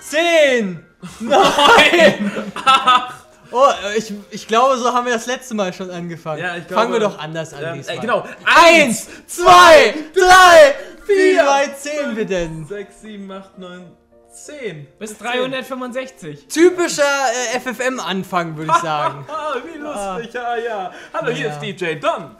10, 9, 8. Oh, ich, ich glaube, so haben wir das letzte Mal schon angefangen. Ja, ich glaube, Fangen wir doch anders an ähm, diesmal. äh, genau. Eins, zwei, drei, wie weit zählen wir denn? 6, 7, 8, 9, 10. Bis 365. Typischer äh, FFM-Anfang, würde ich sagen. Ah, wie lustig, ja, ja. Hallo, hier Ja. ist DJ Don.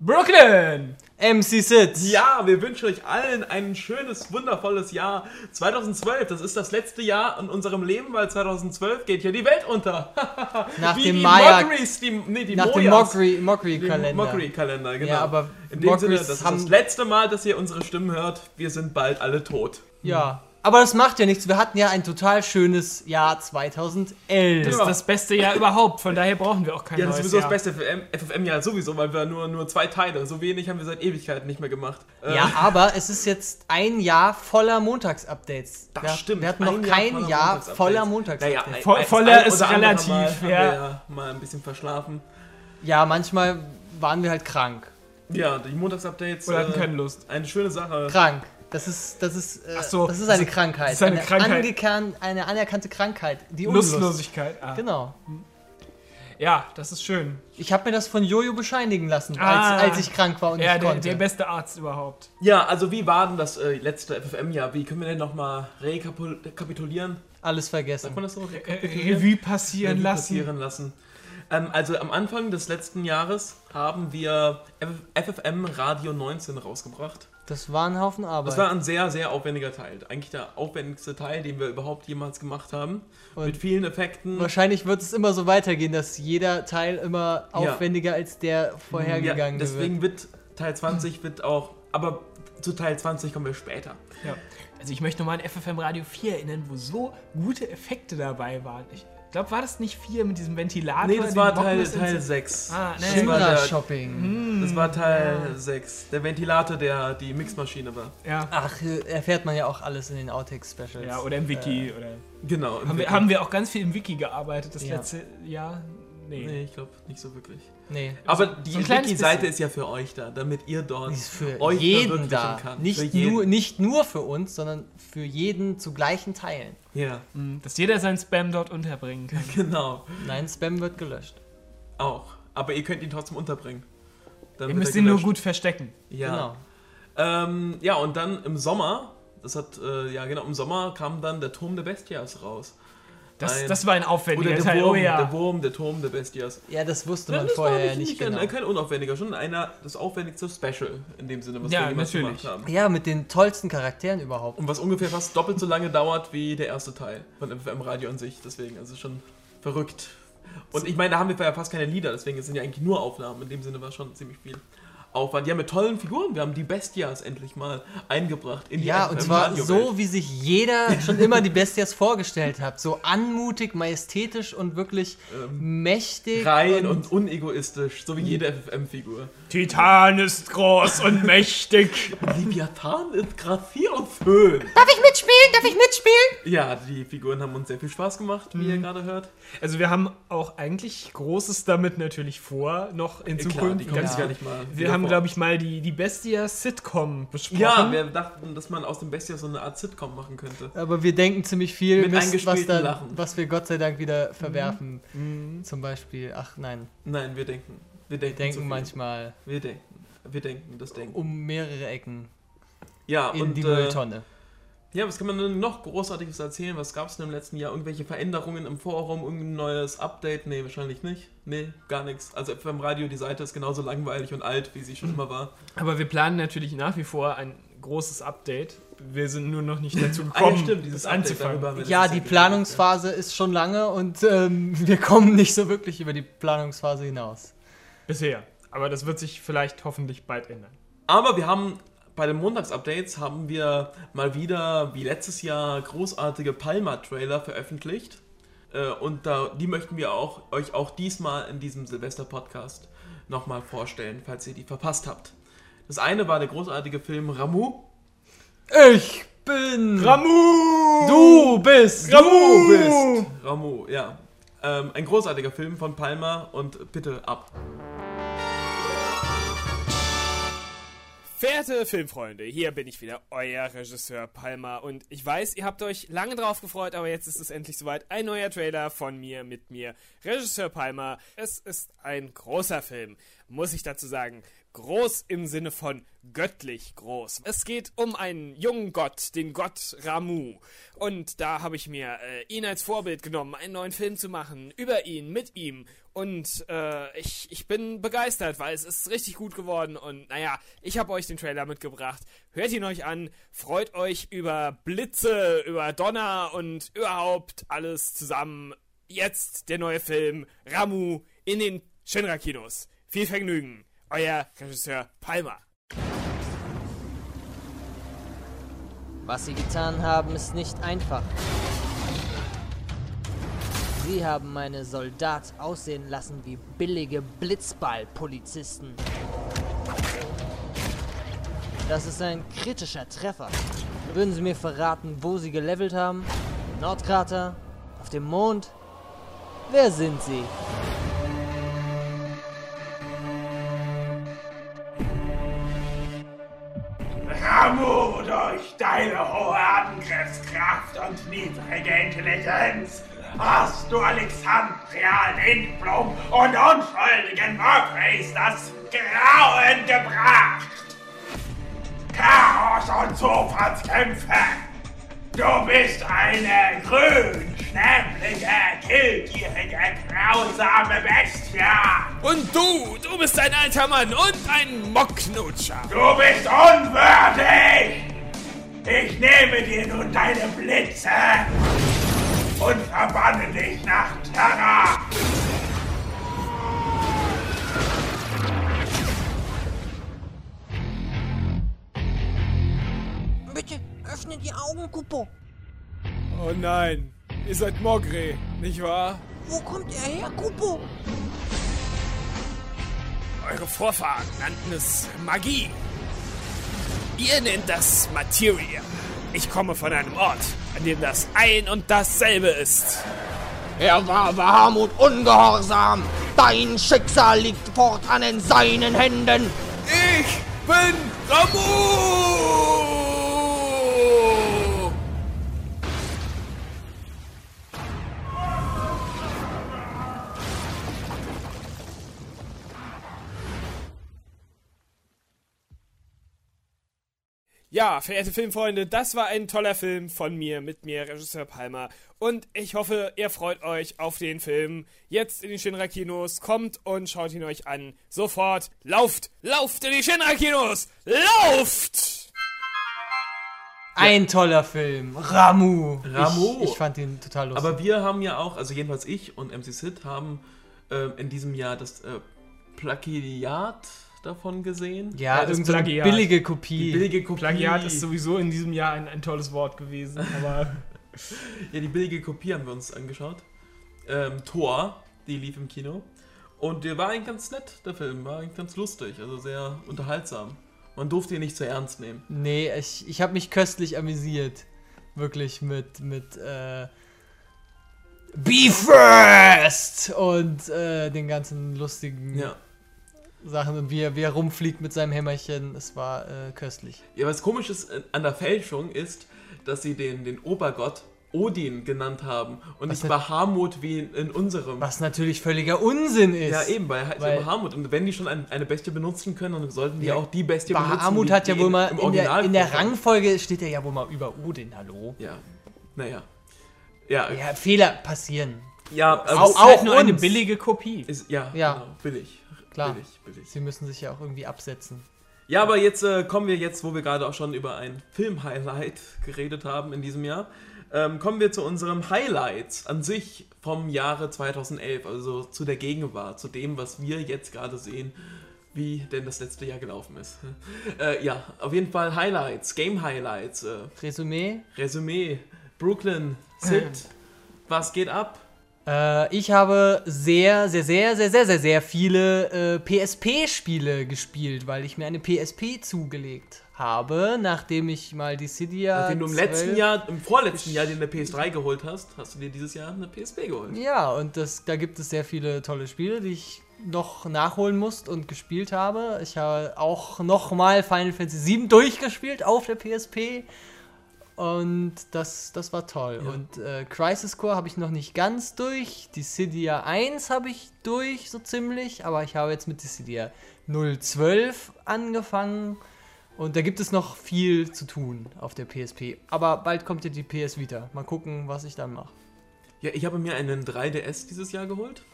Brooklyn! MC Sid. Ja, wir wünschen euch allen ein schönes, wundervolles Jahr 2012. Das ist das letzte Jahr in unserem Leben, weil 2012 geht hier die Welt unter. Nach Wie dem die Maya- Mockeries, die, nee, die Nach dem Moyas. Mockery- Mockery-Kalender. Dem Mockery-Kalender, genau. Ja, aber In dem Sinne, Mockeries das ist das letzte Mal, dass ihr unsere Stimmen hört. Wir sind bald alle tot. Ja. Aber das macht ja nichts. Wir hatten ja ein total schönes Jahr 2011. Das ist das beste Jahr überhaupt, von daher brauchen wir auch kein Ja, das ist sowieso Jahr. das beste FFM, FFM-Jahr sowieso, weil wir nur, nur zwei Teile, so wenig haben wir seit Ewigkeiten nicht mehr gemacht. Äh, Ja, aber es ist jetzt ein Jahr voller Montagsupdates. Das wir, stimmt. Wir hatten noch Ein Jahr kein voller Jahr Montagsupdates. voller Montagsupdates. Naja, ein- voller ist relativ, Mal haben ja. wir ja mal ein bisschen verschlafen. ja, manchmal waren wir halt krank. Ja, die Montagsupdates. Oder hatten äh, keine Lust. Eine schöne Sache. Krank. Das ist, das ist, äh, Ach so, das ist das eine ist- Krankheit. das ist eine Krankheit. angekan- eine anerkannte Krankheit. Die Unlust. Lustlosigkeit. Ah. Genau. Ja, das ist schön. Ich habe mir das von Jojo bescheinigen lassen, Ah. als, als ich krank war und Ja, nicht der, konnte. der beste Arzt überhaupt. Ja, also wie war denn das äh, letzte FFM-Jahr? Wie können wir denn nochmal rekapitulieren? Alles vergessen. Sagt man das so? Äh, Rekapitulieren? Revue passieren Revue lassen. passieren lassen. Ähm, also am Anfang des letzten Jahres haben wir FFM Radio 19 rausgebracht. Das war ein Haufen Arbeit. Das war ein sehr, sehr aufwendiger Teil. Eigentlich der aufwendigste Teil, den wir überhaupt jemals gemacht haben. Und Mit vielen Effekten. Wahrscheinlich wird es immer so weitergehen, dass jeder Teil immer Ja. aufwendiger als der vorhergegangene ja, deswegen wird. wird Teil 20 wird auch, aber zu Teil 20 kommen wir später. Ja. Also ich möchte nochmal an FFM Radio 4 erinnern, wo so gute Effekte dabei waren. Ich glaube, war das nicht 4 mit diesem Ventilator? Nee, das war Teil, Teil ins- 6. Ah, nee. das, war Shimra der, Shopping. das war Teil 6. Der Ventilator, der die Mixmaschine war. Ja. Ach, äh, erfährt man ja auch alles in den Outtakes-Specials. ja, oder im Wiki. oder Genau. haben, wir, haben wir auch ganz viel im Wiki gearbeitet das Ja. letzte Jahr? Nee. Nee, ich glaube nicht so wirklich. Nee. Aber so die kleines Wiki-Seite ist ja für euch da, damit ihr dort Die ist für euch jeden da. kann. Nicht für jeden. nur, nicht nur für uns, sondern für jeden zu gleichen Teilen. Ja, Hm, Dass jeder sein Spam dort unterbringen kann. genau. Nein, Spam wird gelöscht. Auch. Aber ihr könnt ihn trotzdem unterbringen. Dann Ihr müsst ihn nur gut verstecken. Ja. Genau. Ähm, ja, und dann im Sommer, das hat, äh, ja genau, im Sommer kam dann der Turm der Bestias raus. Das, Ein- das war ein Oder aufwendiger der Teil. Wurm, Oh ja. der Wurm, der Turm der Bestias. Ja, das wusste man das vorher ja nicht ein- genau. kein unaufwendiger, schon einer, das aufwendigste Special in dem Sinne, was Ja, wir jemals natürlich. gemacht haben. Ja, mit den tollsten Charakteren überhaupt. Und was ungefähr fast doppelt so lange dauert wie der erste Teil von FFM Radio an sich. Deswegen, also schon verrückt. Und ich meine, da haben wir ja fast keine Lieder, deswegen sind ja eigentlich nur Aufnahmen. In dem Sinne war schon ziemlich viel Aufwand. Ja, mit tollen Figuren. Wir haben die Bestias endlich mal eingebracht in die Ja, und zwar Radiowelt. so, wie sich jeder schon immer die Bestias vorgestellt hat. So anmutig, majestätisch und wirklich mächtig. rein und, unegoistisch, so wie jede FFM-Figur. Titan ist groß und mächtig. Leviathan ist Grazier und Föhn. Darf ich mitspielen? Darf ich mitspielen? Ja, die Figuren haben uns sehr viel Spaß gemacht, wie Mhm. ihr gerade hört. Also wir haben auch eigentlich Großes damit natürlich vor, noch in Äh, Klar, Zukunft. die kommen sich gar nicht mal. wir wieder haben, glaube ich, mal die, die Bestia-Sitcom besprochen. Ja, wir dachten, dass man aus dem Bestia so eine Art Sitcom machen könnte. Aber wir denken ziemlich viel Mit Mist, was, dann, Lachen. was wir Gott sei Dank wieder verwerfen. Zum Beispiel, ach nein, Nein, wir denken. Wir denken, wir denken manchmal Wir denken. Wir denken, das Denken. um mehrere Ecken Ja, in und die äh, Mülltonne. Ja, was kann man denn noch Großartiges erzählen? Was gab es denn im letzten Jahr? Irgendwelche Veränderungen im Forum? Irgendein neues Update? Nee, wahrscheinlich nicht. Nee, gar nichts. Also FM Radio, die Seite ist genauso langweilig und alt, wie sie schon immer war. Aber wir planen natürlich nach wie vor ein großes Update. Wir sind nur noch nicht dazu Ah, ja, gekommen, stimmt, dieses Update, anzufangen. Ja, die Planungsphase ist schon lange und ähm, wir kommen nicht so wirklich über die Planungsphase hinaus. Bisher. Aber das wird sich vielleicht hoffentlich bald ändern. Aber wir haben bei den Montagsupdates haben wir mal wieder, wie letztes Jahr, großartige Palma-Trailer veröffentlicht. Äh, Und da, die möchten wir auch, euch auch diesmal in diesem Silvester-Podcast nochmal vorstellen, falls ihr die verpasst habt. Das eine war der großartige Film Ramu. Ich bin. Ramu! Du bist. Ramu! bist. Ramu, ja. Ähm, ein großartiger Film von Palma und bitte ab. Verehrte Filmfreunde, hier bin ich wieder, euer Regisseur Palmer. Und ich weiß, ihr habt euch lange drauf gefreut, aber jetzt ist es endlich soweit. Ein neuer Trailer von mir, mit mir, Regisseur Palmer. Es ist ein großer Film, muss ich dazu sagen. Groß im Sinne von göttlich groß. Es geht um einen jungen Gott, den Gott Ramu. Und da habe ich mir äh, ihn als Vorbild genommen, einen neuen Film zu machen, über ihn, mit ihm. Und äh, ich, ich bin begeistert, weil es ist richtig gut geworden. Und naja, ich habe euch den Trailer mitgebracht. Hört ihn euch an, freut euch über Blitze, über Donner und überhaupt alles zusammen. Jetzt der neue Film Ramu in den Shinra-Kinos. Viel Vergnügen, euer Regisseur Palmer. Was sie getan haben, ist nicht einfach. Sie haben meine Soldat aussehen lassen wie billige Blitzballpolizisten. Das ist ein kritischer Treffer. Würden Sie mir verraten, wo Sie gelevelt haben? Im Nordkrater? Auf dem Mond? Wer sind Sie? Deine hohe Angriffskraft und niedrige Intelligenz hast du Alexandria, Lindblom und unschuldigen Murphys das Grauen gebracht. Chaos und Zufallskämpfe. Du bist eine grün, schnäblige, killgierige, grausame Bestie. Und du, du bist ein alter Mann und ein Mocknutscher. Du bist unwürdig! Ich nehme dir nun deine Blitze und verbanne dich nach Terra! Bitte öffne die Augen, Kupo. Oh nein, ihr seid Mogre, nicht wahr? Wo kommt er her, Kupo? Eure Vorfahren nannten es Magie. Ihr nennt das Materia. Ich komme von einem Ort, an dem das ein und dasselbe ist. Er war warm und ungehorsam. Dein Schicksal liegt fortan in seinen Händen. Ich bin Ramu! Ja, verehrte Filmfreunde, das war ein toller Film von mir, mit mir, Regisseur Palmer. Und ich hoffe, ihr freut euch auf den Film. Jetzt in die Shinra-Kinos. Kommt und schaut ihn euch an. Sofort. Lauft! Lauft in die Shinra-Kinos! Lauft! Ein toller Film. Ramu. Ramu. Ich, ich fand ihn total lustig. Aber wir haben ja auch, also jedenfalls ich und MC Sid haben äh, in diesem Jahr das äh, Plagiat davon gesehen. ja, das irgend so eine Plagiat. billige Kopie. Die billige Kopie. Plagiat ist sowieso in diesem Jahr ein, ein tolles Wort gewesen, aber Ja, die billige Kopie haben wir uns angeschaut. Ähm, Thor, die lief im Kino. Und der war eigentlich ganz nett, der Film. War eigentlich ganz lustig, also sehr unterhaltsam. Man durfte ihn nicht zu ernst nehmen. Nee, ich, ich habe mich köstlich amüsiert. Wirklich mit, mit äh, Be First und äh, den ganzen lustigen Ja. Sachen und wie er, wie er rumfliegt mit seinem Hämmerchen. Es war äh, köstlich. Ja, was komisch ist äh, an der Fälschung ist, dass sie den, den Obergott Odin genannt haben und Was nicht Bahamut wie in, in unserem. Was natürlich völliger Unsinn ist. Ja, eben, bei, bei Weil- Bahamut. Und wenn die schon ein, eine Bestie benutzen können, dann sollten die Ja. auch die Bestie benutzen. Bahamut hat ja wohl in- mal im in der, in der. Rangfolge steht er ja wohl mal über Odin, hallo. Ja, naja. Ja, ja, Ja, Fehler passieren. also Auch- es auch auch nur eine uns. billige Kopie. ist, ja, Ja. Genau, billig. Klar. Billig, billig. Sie müssen sich ja auch irgendwie absetzen. Ja, aber jetzt äh, kommen wir jetzt, wo wir gerade auch schon über ein Film-Highlight geredet haben in diesem Jahr, ähm, kommen wir zu unserem Highlights an sich vom Jahre 2011, also zu der Gegenwart, zu dem, was wir jetzt gerade sehen, wie denn das letzte Jahr gelaufen ist. äh, ja, auf jeden Fall Highlights, Game-Highlights, äh, Resümee. Resümee, Brooklyn, Sid, was geht ab? Äh, ich habe sehr, sehr, sehr, sehr, sehr, sehr, sehr viele äh, PSP-Spiele gespielt, weil ich mir eine PSP zugelegt habe, nachdem ich mal die Cydia. Nachdem du im 12 letzten Jahr, im vorletzten Jahr dir eine PS3 geholt hast, hast du dir dieses Jahr eine PSP geholt. Ja, und das, da gibt es sehr viele tolle Spiele, die ich noch nachholen musst und gespielt habe. Ich habe auch nochmal Final Fantasy VII durchgespielt auf der PSP. Und das, das war toll. Ja. Und äh, Crisis Core habe ich noch nicht ganz durch. Dissidia 1 habe ich durch, so ziemlich. Aber ich habe jetzt mit Dissidia 012 angefangen. Und da gibt es noch viel zu tun auf der PSP. Aber bald kommt ja die PS Vita. Mal gucken, was ich dann mache. Ja, ich habe mir einen 3DS dieses Jahr geholt.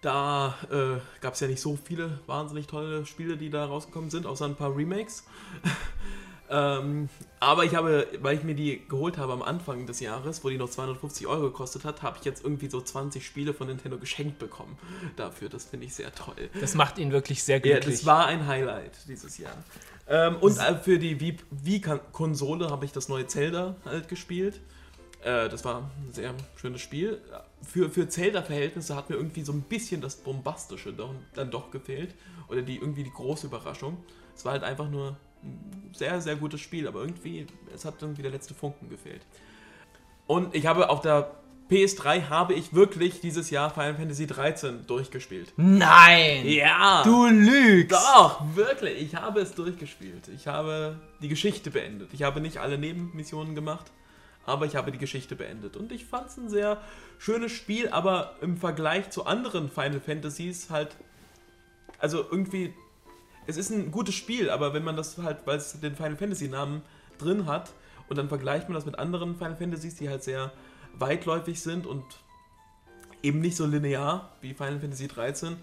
Da äh, gab es ja nicht so viele wahnsinnig tolle Spiele, die da rausgekommen sind, außer ein paar Remakes. ähm, aber ich habe, weil ich mir die geholt habe am Anfang des Jahres, wo die noch 250 Euro gekostet hat, habe ich jetzt irgendwie so 20 Spiele von Nintendo geschenkt bekommen dafür. Das finde ich sehr toll. Das macht ihn wirklich sehr Ja, glücklich. das war ein Highlight dieses Jahr. Ähm, und äh, für die Wii- Wii-Konsole habe ich das neue Zelda halt gespielt. Äh, das war ein sehr schönes Spiel. Für, für Zelda-Verhältnisse hat mir irgendwie so ein bisschen das Bombastische dann doch gefehlt. Oder die irgendwie die große Überraschung. Es war halt einfach nur sehr, sehr gutes Spiel, aber irgendwie, es hat irgendwie der letzte Funken gefehlt. Und ich habe auf der PS3 habe ich wirklich dieses Jahr Final Fantasy 13 durchgespielt. Nein! Ja! Du lügst! Doch, wirklich. Ich habe es durchgespielt. Ich habe die Geschichte beendet. Ich habe nicht alle Nebenmissionen gemacht, aber ich habe die Geschichte beendet. Und ich fand es ein sehr schönes Spiel, aber im Vergleich zu anderen Final Fantasies halt. Also irgendwie. Es ist ein gutes Spiel, aber wenn man das halt, weil es den Final Fantasy Namen drin hat, und dann vergleicht man das mit anderen Final Fantasies, die halt sehr weitläufig sind und eben nicht so linear wie Final Fantasy 13,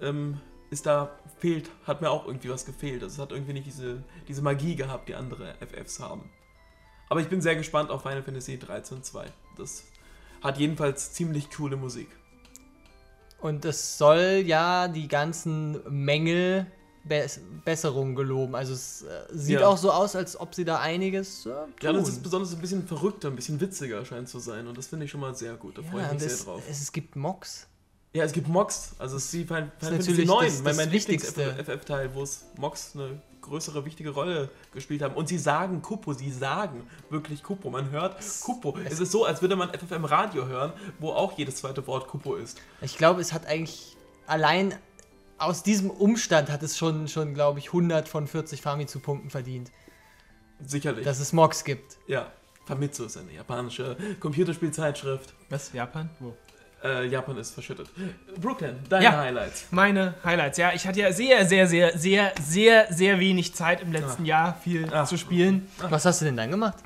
ähm, ist da fehlt, hat mir auch irgendwie was gefehlt. Also es hat irgendwie nicht diese, diese Magie gehabt, die andere FFs haben. Aber ich bin sehr gespannt auf Final Fantasy 13 2. Das hat jedenfalls ziemlich coole Musik. Und es soll ja die ganzen Mängel Be Besserung geloben. Also es äh, sieht Ja. auch so aus, als ob sie da einiges äh, tun. Ja, das ist besonders ein bisschen verrückter, ein bisschen witziger scheint zu sein. Und das finde ich schon mal sehr gut. Da freue ja, ich mich sehr es, drauf. es, es gibt Mocks. Ja, es gibt Mox. Also es ist wie Final Fantasy natürlich 9, das- das mein. Lieblings-FF-Teil, wo es Mox eine größere, wichtige Rolle gespielt haben. Und sie sagen Kupo, sie sagen wirklich Kupo. Man hört Kupo. Es ist so, als würde man FF im Radio hören, wo auch jedes zweite Wort Kupo ist. Ich glaube, es hat eigentlich allein aus diesem Umstand hat es schon, schon glaube ich, 100 von 40 Famitsu-Punkten verdient, Sicherlich. dass es Mocks gibt. ja. Famitsu ist eine japanische Computerspielzeitschrift. Was? Japan? Wo? Äh, Japan ist verschüttet. Brooklyn, deine Ja. Highlights. Meine Highlights. Ja, ich hatte ja sehr, sehr, sehr, sehr, sehr, sehr wenig Zeit im letzten Jahr viel Ah. zu spielen. Was hast du denn dann gemacht?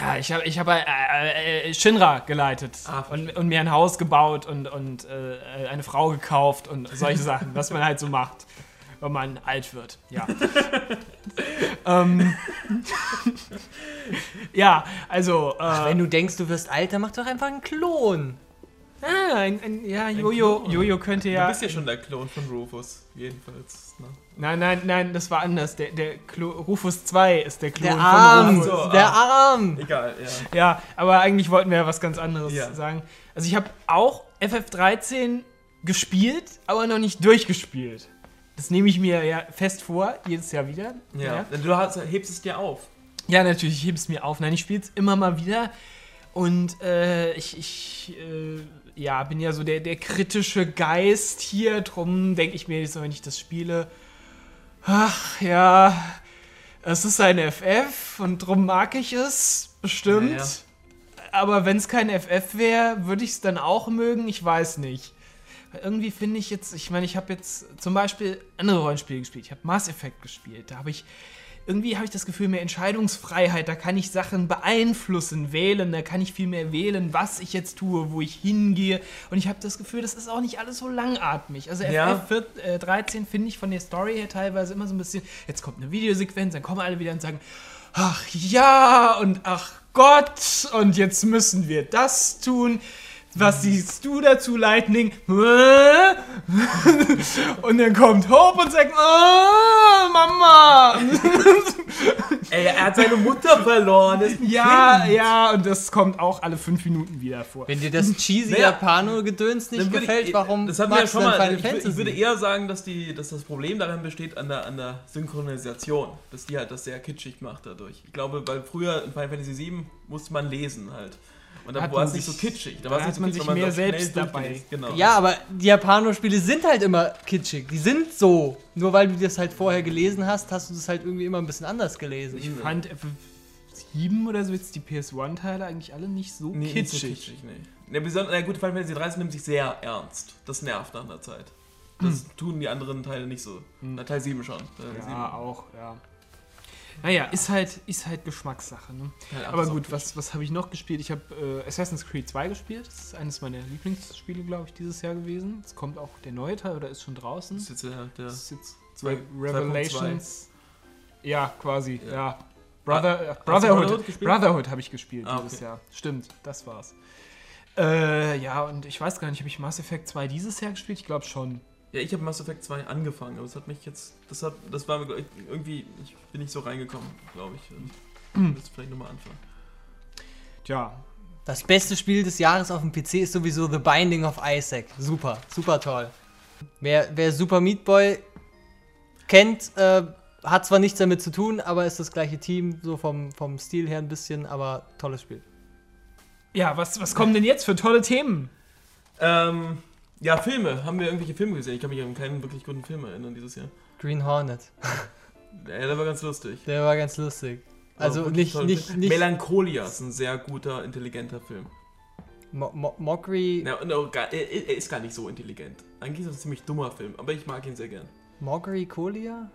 Ja, ich habe ich hab, äh, äh, Shinra geleitet Ah, und, und mir ein Haus gebaut und, und äh, eine Frau gekauft und solche Sachen, was man halt so macht, wenn man alt wird. Ja. ähm, ja, also. Äh, Wenn du denkst, du wirst alt, dann mach doch einfach einen Klon. Ah, ein, ein, ja, Jojo, Klon. Jojo könnte Du ja. bist ja schon der Klon von Rufus. Jedenfalls. Ne? Nein, nein, nein, das war anders. Der, der Klo, Rufus 2 ist der Klon Der von Arm! Rufus. So, der ah. Arm! Egal, ja. Ja, aber eigentlich wollten wir ja was ganz anderes Ja. sagen. Also ich habe auch FF13 gespielt, aber noch nicht durchgespielt. Das nehme ich mir ja fest vor, jedes Jahr wieder. Ja. Du hast, hebst es dir auf. Ja, natürlich, ich hebe es mir auf. Nein, ich spiele es immer mal wieder. Und äh, ich, ich äh, ja, bin ja so der, der kritische Geist hier. Drum denke ich mir jetzt, wenn ich das spiele, ach ja, es ist ein FF und drum mag ich es bestimmt. Ja, ja. Aber wenn es kein FF wäre, würde ich es dann auch mögen. Ich weiß nicht. Irgendwie finde ich jetzt, ich meine, ich habe jetzt zum Beispiel andere Rollenspiele gespielt. Ich habe Mass Effect gespielt. Da habe ich irgendwie habe ich das Gefühl, mehr Entscheidungsfreiheit, da kann ich Sachen beeinflussen, wählen, da kann ich viel mehr wählen, was ich jetzt tue, wo ich hingehe. Und ich habe das Gefühl, das ist auch nicht alles so langatmig. Also Ja. FF 14, äh, 13 finde ich von der Story her teilweise immer so ein bisschen, jetzt kommt eine Videosequenz, dann kommen alle wieder und sagen, ach ja und ach Gott und jetzt müssen wir das tun. Was siehst du dazu, Lightning? Und dann kommt Hope und sagt, oh, Mama. Ey, er hat seine Mutter verloren. Das ist ein Ja, Kind. ja, und das kommt auch alle fünf Minuten wieder vor. Wenn dir das cheesy Naja, Japano-Gedöns nicht gefällt, ich, warum das hatten wir ja magst schon du dann mal. Final Ich, Fantasy? ich würde eher sagen, dass, die, dass das Problem darin besteht an der, an der Synchronisation. Dass die halt das sehr kitschig macht dadurch. Ich glaube, weil früher in Final Fantasy VII musste man lesen halt. Und da war es nicht so kitschig. da war es hat nicht so man kitschig, sich mehr selbst dabei. Genau. Ja, aber die Japano-Spiele sind halt immer kitschig. Die sind so. Nur weil du das halt vorher gelesen hast, hast du das halt irgendwie immer ein bisschen anders gelesen. Ich fand FF7 oder so jetzt die PS1-Teile eigentlich alle nicht so Nee, kitschig. nicht so kitschig, nee. Ja, besonders, na gut, Final Fantasy 13 nimmt sich sehr ernst. Das nervt nach einer Zeit. Das tun die anderen Teile nicht so. Na, Teil 7 schon. Teil Ja, 7. auch, ja. Naja, ist halt, ist halt Geschmackssache. Ne? Teil 8 Aber gut, was, was habe ich noch gespielt? Ich habe äh, Assassin's Creed 2 gespielt. Das ist eines meiner Lieblingsspiele, glaube ich, dieses Jahr gewesen. Es kommt auch der neue Teil oder ist schon draußen. Das ist jetzt der, der Das ist jetzt Zwei- Revelations. Ja, quasi, ja. Ja. Brother, äh, hast du Brotherhood, Brotherhood habe ich gespielt Ah, dieses okay. Jahr. Stimmt, das war's. Äh, ja, und ich weiß gar nicht, habe ich Mass Effect 2 dieses Jahr gespielt? Ich glaube schon. Ja, ich habe Mass Effect 2 angefangen, aber es hat mich jetzt. Das, hat, das war mir ich, irgendwie. Ich bin nicht so reingekommen, glaube ich. Und Hm. müsste vielleicht nochmal anfangen. Tja, Das beste Spiel des Jahres auf dem PC ist sowieso The Binding of Isaac. Super, super toll. Wer, wer Super Meat Boy kennt, äh, hat zwar nichts damit zu tun, aber ist das gleiche Team, so vom, vom Stil her ein bisschen, aber tolles Spiel. ja, was, was kommen denn jetzt für tolle Themen? Ähm, ja, Filme. Haben wir irgendwelche Filme gesehen? Ich kann mich an keinen wirklich guten Film erinnern dieses Jahr. Green Hornet. Ja, der war ganz lustig. Der war ganz lustig. Also wirklich nicht, nicht, nicht Melancholia ist ein sehr guter, intelligenter Film. Mo Mo Mockery, Ja, auch gar, er, er ist gar nicht so intelligent. Eigentlich ist es ein ziemlich dummer Film, aber ich mag ihn sehr gern. Mockery Colia?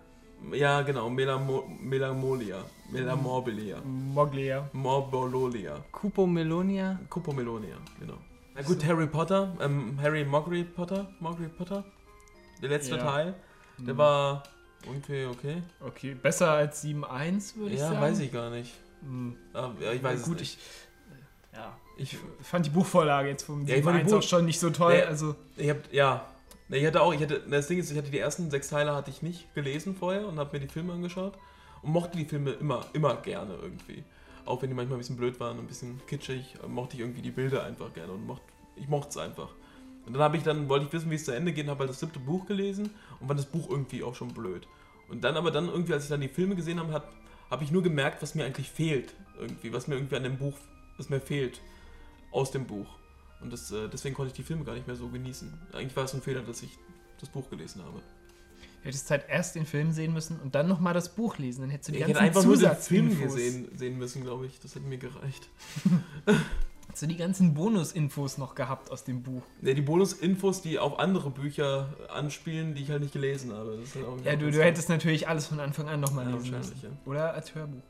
Ja, genau, Melamo Melancholia. Melamorbilia. Moglia. Morbololia. Cupo Melonia? Cupomelonia, genau. Na gut, Harry Potter, ähm, Harry Moggery Potter, Moggery Potter, der letzte Ja. Teil, der war irgendwie okay. Okay, besser als 7.1, würde ich Ja, sagen. weiß ich gar nicht. Hm. Ah, ja, ich weiß Ja, es gut, nicht. ich, ja, Ich, ich fand die Buchvorlage jetzt vom Ja, ich fand die 7.1 Buch- auch schon nicht so toll. Ja. Also, ich hab, ja, ich hatte auch, ich hatte, das Ding ist, ich hatte die ersten sechs Teile hatte ich nicht gelesen vorher und habe mir die Filme angeschaut und mochte die Filme immer, immer gerne irgendwie. Auch wenn die manchmal ein bisschen blöd waren und ein bisschen kitschig, äh, mochte ich irgendwie die Bilder einfach gerne und mochte, ich mochte es einfach. Und dann habe ich dann, wollte ich wissen, wie es zu Ende geht, habe halt das siebte Buch gelesen und fand das Buch irgendwie auch schon blöd. Und dann aber dann irgendwie, als ich dann die Filme gesehen habe, habe hab ich nur gemerkt, was mir eigentlich fehlt. Irgendwie, was mir irgendwie an dem Buch, was mir fehlt aus dem Buch. Und das, äh, deswegen konnte ich die Filme gar nicht mehr so genießen. Eigentlich war es ein Fehler, dass ich das Buch gelesen habe. Du hättest halt erst den Film sehen müssen und dann nochmal das Buch lesen. Dann hättest du die Ich hätte ganzen einfach nur den Film Zusatzinfos. gesehen, sehen müssen, glaube ich. Das hätte mir gereicht. Hättest du die ganzen Bonusinfos noch gehabt aus dem Buch. Ja, die Bonusinfos, die auf andere Bücher anspielen, die ich halt nicht gelesen habe. Das ist halt Ja, du, du hättest natürlich alles von Anfang an nochmal Ja, lesen müssen. ja. Oder als Hörbuch.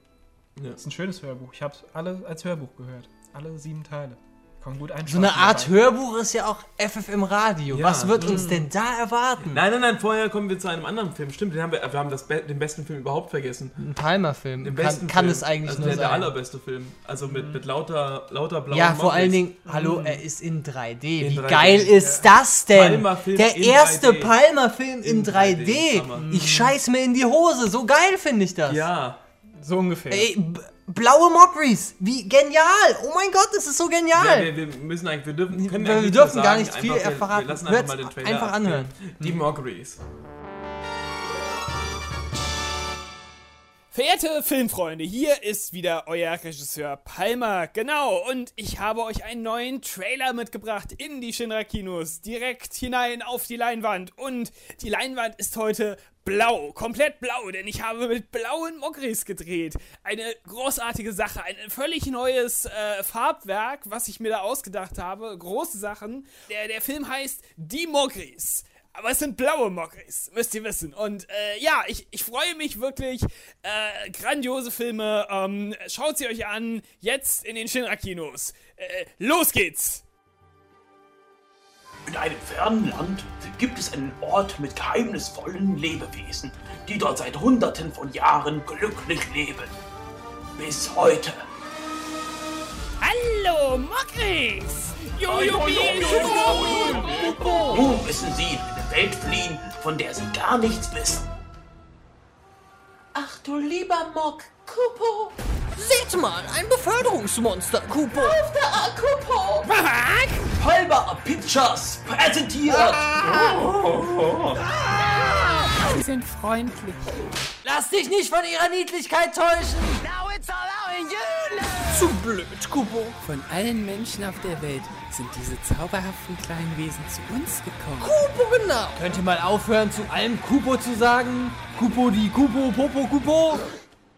Ja. Das ist ein schönes Hörbuch. Ich habe alle als Hörbuch gehört. Alle sieben Teile. Kann gut So eine Art dabei. Hörbuch ist ja auch FF im Radio. Ja. Was wird uns denn da erwarten? Nein, nein, nein, vorher kommen wir zu einem anderen Film. Stimmt, den haben wir, wir haben das, be- den besten Film überhaupt vergessen. Ein Palmer-Film. Den Kann, besten kann Film. es eigentlich also nur der, der sein. allerbeste Film. Also mit, mit lauter, lauter blauen ja, vor allen Models. Dingen, hallo, er ist in 3D. Wie 3D, geil ist das denn? Der in erste 3D. Palmer-Film in In 3D. 3D, Hammer. Ich scheiß mir in die Hose. So geil finde ich das. Ja, So ungefähr. Ey, blaue Mockeries. Wie genial. Oh mein Gott, das ist so genial. ja wir, wir müssen eigentlich, wir dürfen, können Wir eigentlich dürfen gar sagen, nicht viel einfach, wir. Wir lassen einfach mal den Trailer einfach anhören. Die Mockeries. Verehrte Filmfreunde, hier ist wieder euer Regisseur Palmer. Genau, und ich habe euch einen neuen Trailer mitgebracht in die Shinra-Kinos. Direkt hinein auf die Leinwand. Und die Leinwand ist heute blau, komplett blau, denn ich habe mit blauen Mokris gedreht. Eine großartige Sache, ein völlig neues äh, Farbwerk, was ich mir da ausgedacht habe. Große Sachen. Der, der Film heißt Die Mokris. Aber es sind blaue Mokris, müsst ihr wissen. Und äh, ja, ich, ich freue mich wirklich. Äh, grandiose Filme. Ähm, schaut sie euch an. Jetzt in den Shinra-Kinos. Äh, los geht's! In einem fernen Land gibt es einen Ort mit geheimnisvollen Lebewesen, die dort seit Hunderten von Jahren glücklich leben. Bis heute. Hallo, Mokris! Jojo, Nun müssen sie Welt fliehen, von der sie gar nichts wissen. Ach du lieber Mock, Kupo. Seht mal, ein Beförderungsmonster, Kupo. Da, Kupo. Palmer Pictures präsentiert Sie sind freundlich. Lass dich nicht von ihrer Niedlichkeit täuschen. Zu blöd, Kupo. Von allen Menschen auf der Welt sind diese zauberhaften kleinen Wesen zu uns gekommen. Kupo, genau. Könnt ihr mal aufhören, zu allem Kupo zu sagen? Kupo, die Kupo, Popo, Kupo.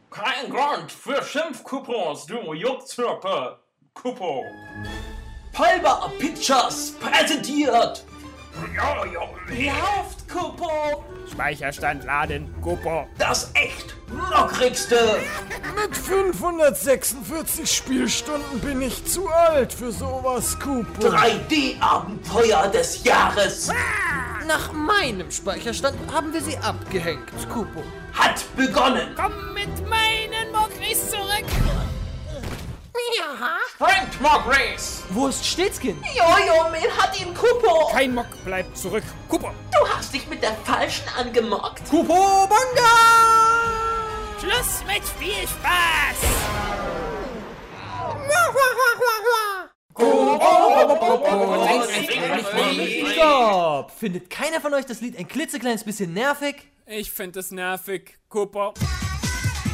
Kein Grund für Schimpfcoupons, du Juckzirpe. Kupo. Palma Pictures präsentiert Lauft, Kupo! Speicherstand laden, Kupo. das echt lockrigste Mit 546 Spielstunden bin ich zu alt für sowas, Kupo. 3D-Abenteuer des Jahres. Nach meinem Speicherstand haben wir sie abgehängt, Kupo. Hat begonnen. Komm mit meinen Mokris zurück. Frank Mogris. Wo ist Stetskin? Jojo, man hat ihn, Kupo! Kein Mock bleibt zurück, Kupo. Du hast dich mit der Falschen angemockt. Kupo, Banga! Schluss mit viel Spaß. Stopp! Findet keiner von euch das Lied ein klitzekleines bisschen nervig? Ich finde es nervig, Kupo.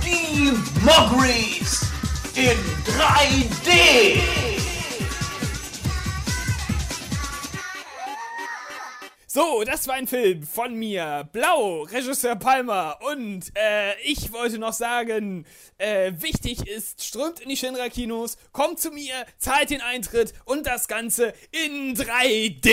Die Mogris in 3D. So, das war ein Film von mir, Blau, Regisseur Palmer. Und äh, ich wollte noch sagen, äh, wichtig ist, strömt in die Shinra-Kinos, kommt zu mir, zahlt den Eintritt und das Ganze in 3D.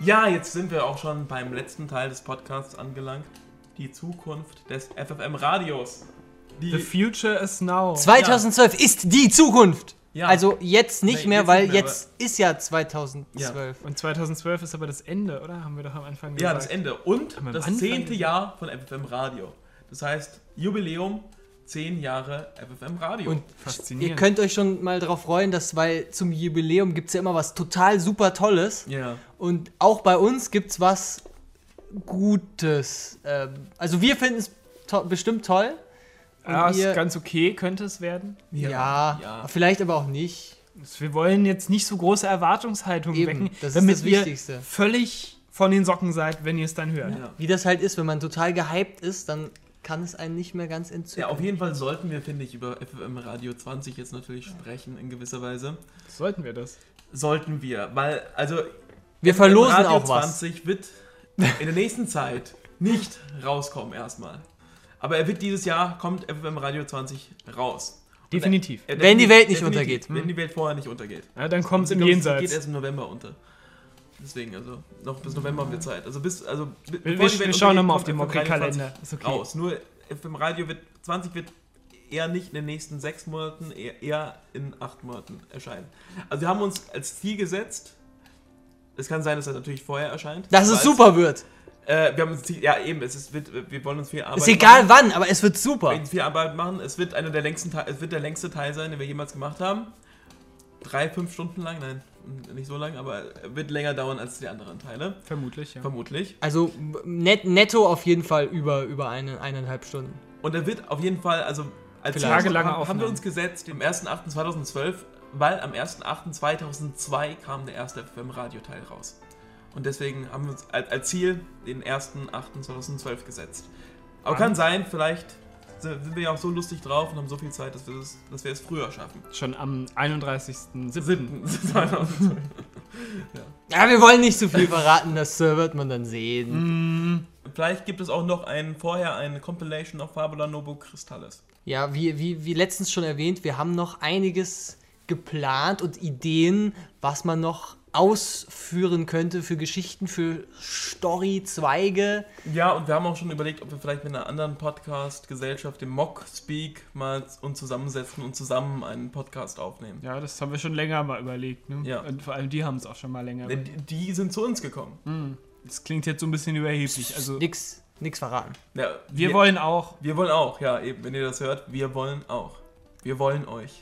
Ja, jetzt sind wir auch schon beim letzten Teil des Podcasts angelangt. Die Zukunft des FFM-Radios. The future is now. 2012 ist die Zukunft. Ja. Also jetzt nicht Nee, mehr, jetzt weil nicht mehr, jetzt ist ja 2012. Und 2012 ist aber das Ende, oder? Haben wir doch am Anfang gesagt. ja, das Ende. Und das zehnte? Jahr von FFM Radio. Das heißt, Jubiläum, zehn Jahre FFM Radio. Und Faszinierend. ihr könnt euch schon mal darauf freuen, dass, weil zum Jubiläum gibt es ja immer was total super Tolles. ja. Und auch bei uns gibt es was Gutes. Ähm, also wir finden es to bestimmt toll. Und ja, ihr, ist ganz okay, könnte es werden. ja, ja. vielleicht aber auch nicht. Wir wollen jetzt nicht so große Erwartungshaltungen Eben, wecken, das ist damit das ihr Wichtigste. völlig von den Socken seid, wenn ihr es dann hört. Ja. Wie das halt ist, wenn man total gehypt ist, dann kann es einen nicht mehr ganz entzücken. ja, auf jeden Fall sollten wir, finde ich, über FFM Radio 20 jetzt natürlich sprechen, in gewisser Weise. Sollten wir das? Sollten wir, weil, also. Wir FFM verlosen Radio auch was. 20 wird in der nächsten Zeit nicht rauskommen, erstmal. Aber er wird dieses Jahr, kommt FFM Radio 20 raus. Definitiv. Er- Wenn die Welt nicht untergeht. Wenn die Welt vorher nicht untergeht. Ja, dann kommt es im Jenseits. geht erst im November unter. Deswegen, also noch bis November haben wir Zeit. Also bis, also Wir, bevor wir, die wir schauen nochmal auf den Mokri-Kalender. 20 Ist okay. Raus. Nur FM Radio wird 20 wird eher nicht in den nächsten sechs Monaten, eher, eher in acht Monaten erscheinen. Also wir haben uns als Ziel gesetzt. Es kann sein, dass er natürlich vorher erscheint. Dass es super wird. Äh, wir haben uns ja eben, es ist, wird, wir wollen uns viel Arbeit Ist egal machen. wann, aber es wird super. Wir viel Arbeit machen. Es wird einer der längsten es wird der längste Teil sein, den wir jemals gemacht haben. Drei, fünf Stunden lang, nein, nicht so lang, aber er wird länger dauern als die anderen Teile, Vermutlich, ja. vermutlich. Also net, netto auf jeden Fall über, über eine, eineinhalb Stunden. Und er wird auf jeden Fall, also als Tagelange haben, haben wir uns gesetzt, im 1.8.2012, weil am 1.8.2002 kam der erste FM-Radio-Teil raus. Und deswegen haben wir uns als, Ziel den 1.8.2012 gesetzt. Aber kann sein, vielleicht sind wir ja auch so lustig drauf und haben so viel Zeit, dass wir es, dass wir es früher schaffen. Schon am 31.07. 2012. Ja, wir wollen nicht zu viel verraten, das äh, wird man dann sehen. Vielleicht gibt es auch noch ein, vorher eine Compilation auf Fabula Novo Crystallis. Ja, wie, wie, wie letztens schon erwähnt, wir haben noch einiges geplant und Ideen, was man noch ausführen könnte für Geschichten, für Story-Zweige. Ja, und wir haben auch schon überlegt, ob wir vielleicht mit einer anderen Podcast-Gesellschaft, dem Mock Speak, mal uns zusammensetzen und zusammen einen Podcast aufnehmen. Ja, das haben wir schon länger mal überlegt. Ne? Ja. Und vor allem die haben es auch schon mal länger Die, überlegt. die sind zu uns gekommen. Das klingt jetzt so ein bisschen überheblich. Also, Nix, nix verraten. Ja, wir wollen auch. Wir wollen auch, ja, eben, wenn ihr das hört, wir wollen auch. Wir wollen euch.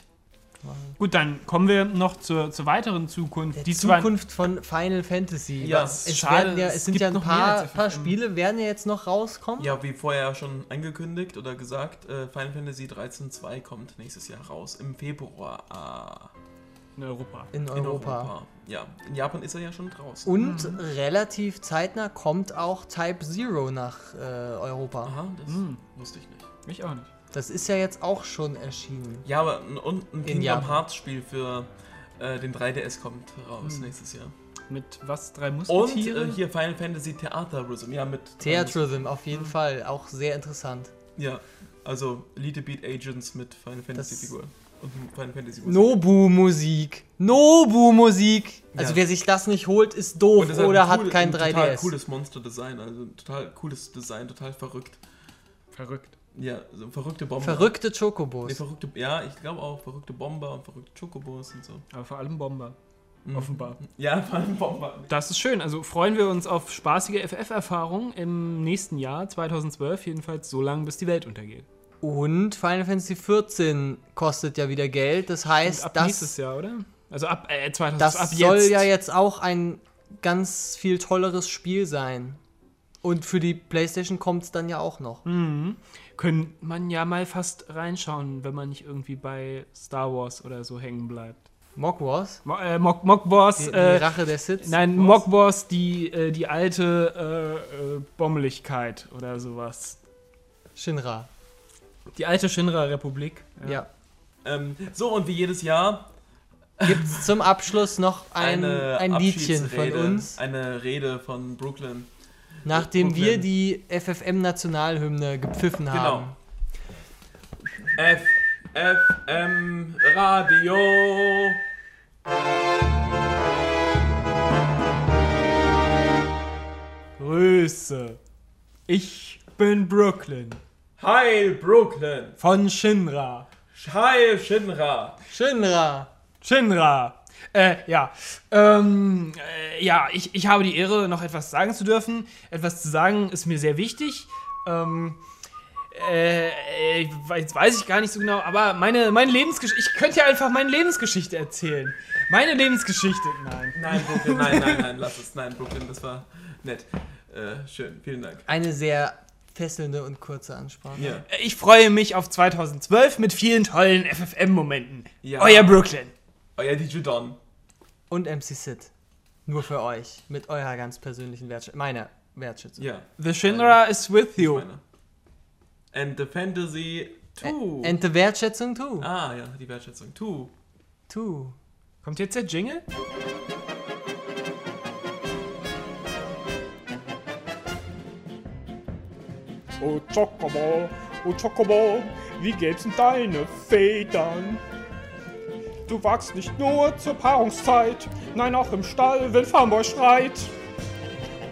Gut, dann kommen wir noch zur, zur weiteren Zukunft. Die Die zwar- Zukunft von Final Fantasy. Ja, es, schade, werden ja, es es sind ja ein paar, paar. Spiele, werden ja jetzt noch rauskommen. Ja, wie vorher schon angekündigt oder gesagt, äh, Final Fantasy 13.2 kommt nächstes Jahr raus, im Februar. Ah. In Europa. in In Europa. Ja, in Japan ist er ja schon draußen. Und relativ zeitnah kommt auch Type Zero nach äh, Europa. Aha, das Hm. wusste ich nicht. Mich auch nicht. Das ist ja jetzt auch schon erschienen. Ja, aber ein, und ein Kingdom. Hearts Spiel für äh, den 3DS kommt raus nächstes Jahr. Mit was? Drei Und Musketiere? äh, hier Final Fantasy Theatrhythm, ja mit Theatrhythm auf jeden Fall, auch sehr interessant. Ja, also Elite Beat Agents mit Final Fantasy Das- Figur und Final Fantasy Musik. Nobu-Musik. Nobu-Musik. Also Ja. wer sich das nicht holt, ist doof Und das ein oder hat cool- kein ein Total 3DS. cooles Monster-Design, also ein total cooles Design, total verrückt. Verrückt. Ja, so verrückte Bomber. Verrückte Nee, Chocobos. verrückte, ja, ich glaube auch verrückte Bomber und verrückte Chocobos und so. Aber vor allem Bomber. Mhm. Offenbar. Ja, vor allem Bomber. Das ist schön. Also freuen wir uns auf spaßige FF-Erfahrungen im nächsten Jahr, 2012, jedenfalls so lange, bis die Welt untergeht. Und Final Fantasy XIV kostet ja wieder Geld. Das heißt, Und ab das, nächstes Jahr, oder? Also ab äh, 2000, das ab soll ja jetzt auch ein ganz viel tolleres Spiel sein. Und für die PlayStation kommt es dann ja auch noch. Mhm. Könnte man ja mal fast reinschauen, wenn man nicht irgendwie bei Star Wars oder so hängen bleibt. Mock Wars? Mo äh, Mock, Mock Wars. Die, die äh, Rache der Sith? Nein, Mock Wars, die, äh, die alte äh, äh, Bommeligkeit oder sowas. Shinra. Die alte Shinra-Republik. Ja. Ähm, so, und wie jedes Jahr Gibt es zum Abschluss noch ein, eine ein Liedchen von uns, Eine Rede von Brooklyn. Nachdem wir die FFM-Nationalhymne gepfiffen Genau. haben. F, F, M, Radio. Grüße. Ich bin Brooklyn. Heil Brooklyn. Von Shinra. Heil Shinra. Shinra. Shinra. Äh, ja. Ähm, äh, ja, ich, ich habe die Ehre, noch etwas sagen zu dürfen. Etwas zu sagen ist mir sehr wichtig. Ähm, äh, äh, jetzt weiß ich gar nicht so genau, aber meine, meine Lebensgeschichte. Ich könnte ja einfach meine Lebensgeschichte erzählen. Meine Lebensgeschichte. Nein. Nein, Brooklyn, nein, nein, nein, lass es. Nein, Brooklyn, das war nett. Äh, schön, vielen Dank. Eine sehr fesselnde und kurze Ansprache. Ja. Ich freue mich auf 2012 mit vielen tollen FFM-Momenten. Ja. Euer Brooklyn. Euer DJ Don. Und MC Sid. Nur für euch. Mit eurer ganz persönlichen Wertschätzung. Meiner Wertschätzung. Ja. The Shinra is with you. And the Fantasy 2. And the Wertschätzung too. ah, ja, die Wertschätzung. 2. Too. Kommt jetzt der Jingle? Oh Chocobo, oh Chocobo, wie gelb sind deine Federn? Du wachst nicht nur zur Paarungszeit, nein auch im Stall, wenn Farmboy schreit.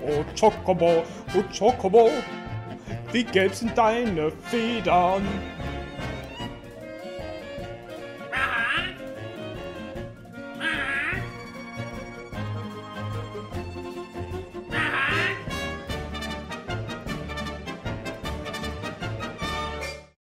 Oh Chocobo, oh Chocobo, wie gelb sind deine Federn?